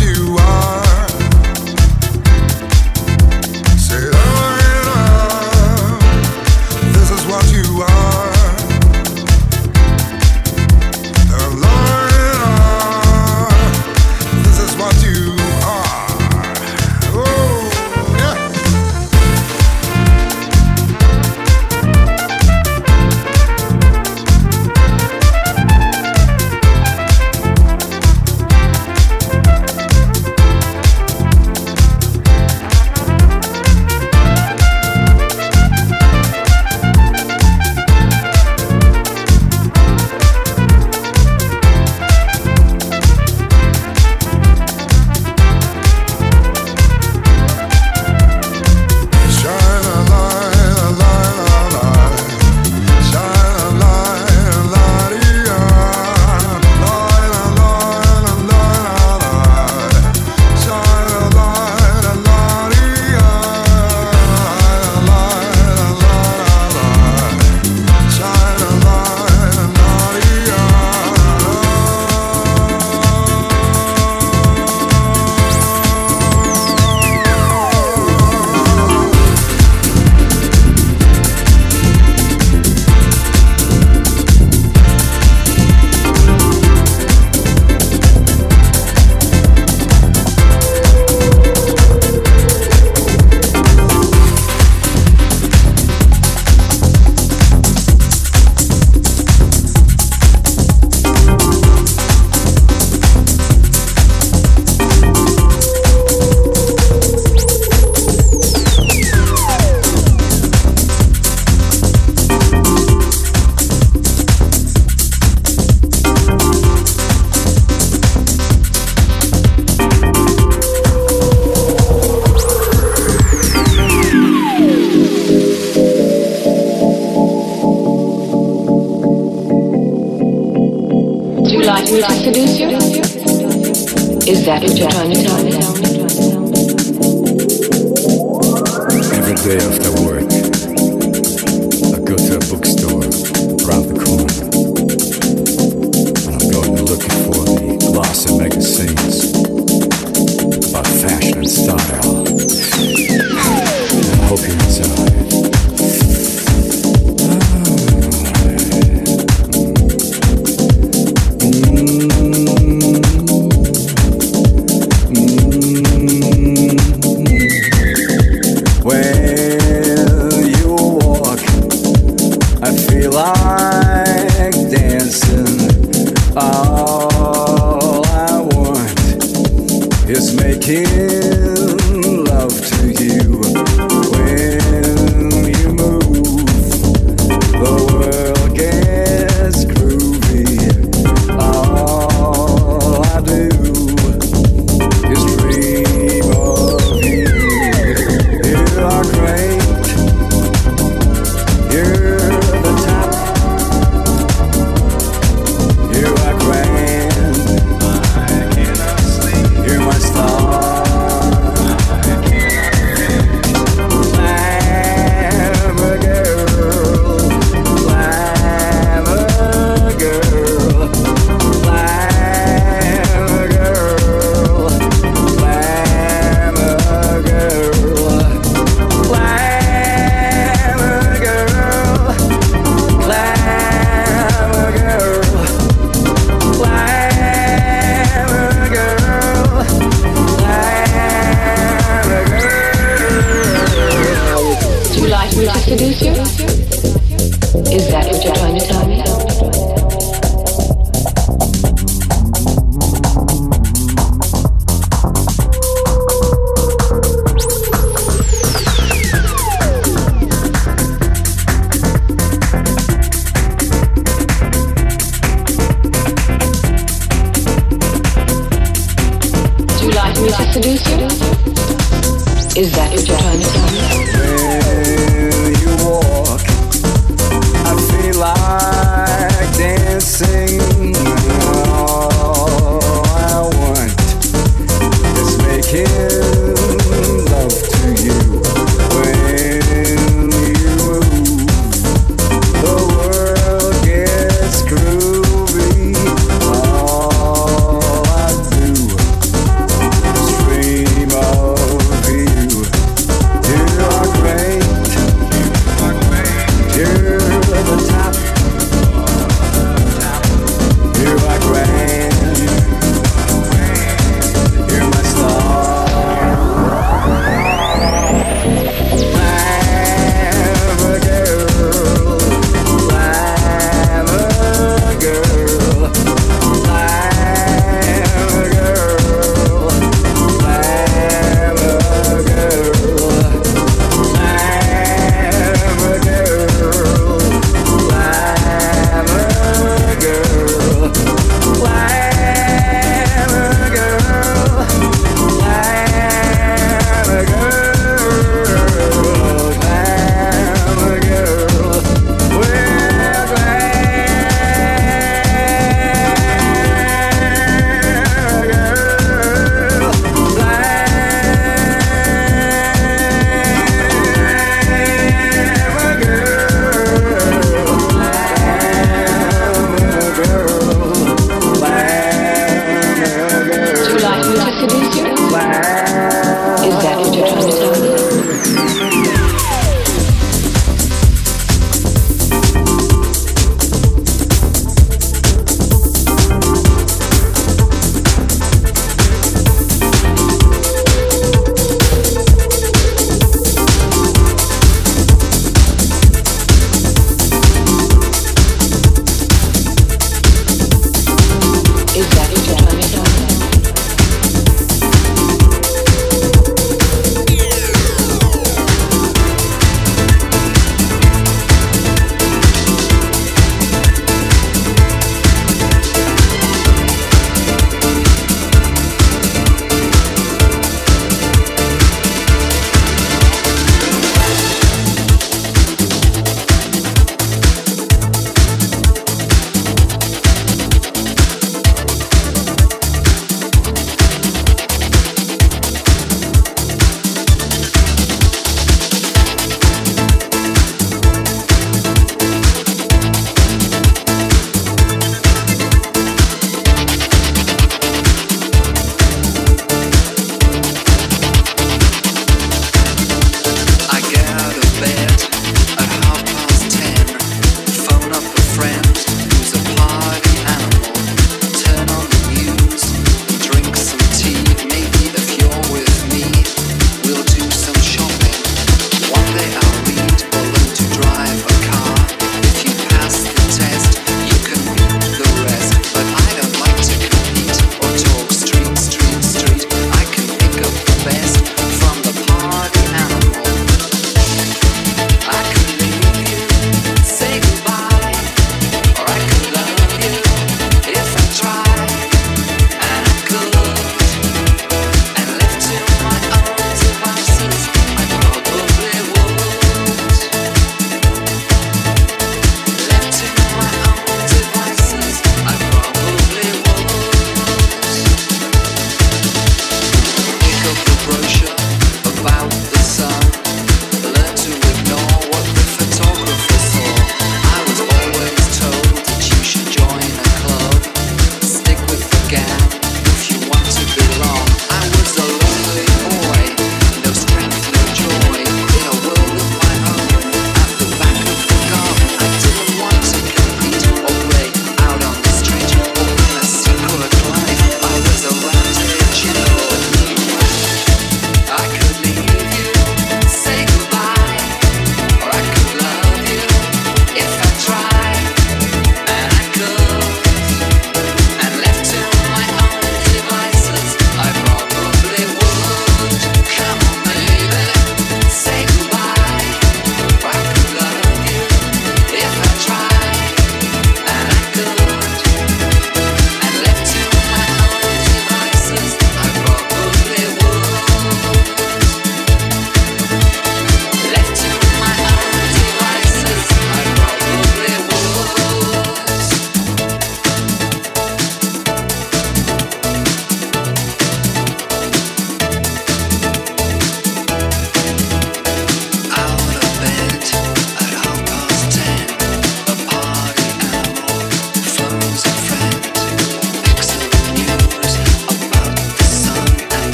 you are.